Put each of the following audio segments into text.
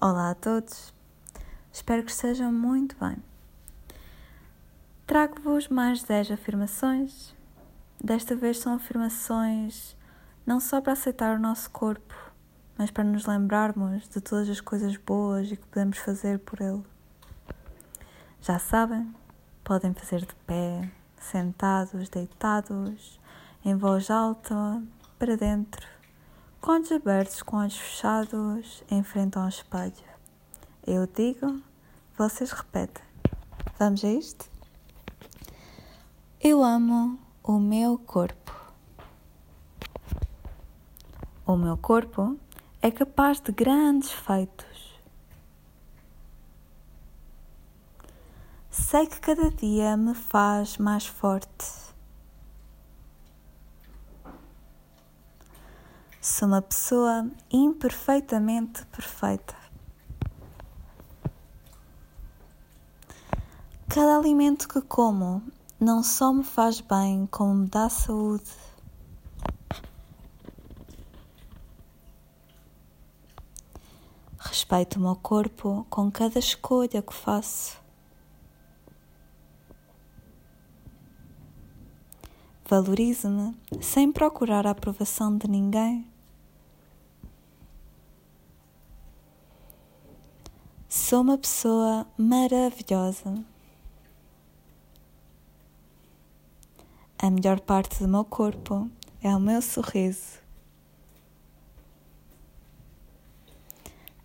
Olá a todos, espero que estejam muito bem. Trago-vos mais 10 afirmações. Desta vez são afirmações não só para aceitar o nosso corpo, mas para nos lembrarmos de todas as coisas boas e que podemos fazer por ele. Já sabem, podem fazer de pé, sentados, deitados, em voz alta, para dentro olhos abertos, com olhos fechados, em frente ao espelho. Eu digo, vocês repetem. Vamos a isto? Eu amo o meu corpo. O meu corpo é capaz de grandes feitos. Sei que cada dia me faz mais forte. Sou uma pessoa imperfeitamente perfeita. Cada alimento que como não só me faz bem, como me dá saúde. Respeito o meu corpo com cada escolha que faço. Valorizo-me sem procurar a aprovação de ninguém. Sou uma pessoa maravilhosa. A melhor parte do meu corpo é o meu sorriso.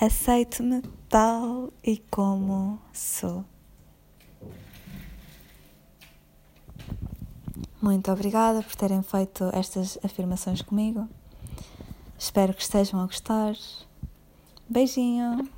Aceito-me tal e como sou. Muito obrigada por terem feito estas afirmações comigo. Espero que estejam a gostar. Beijinho!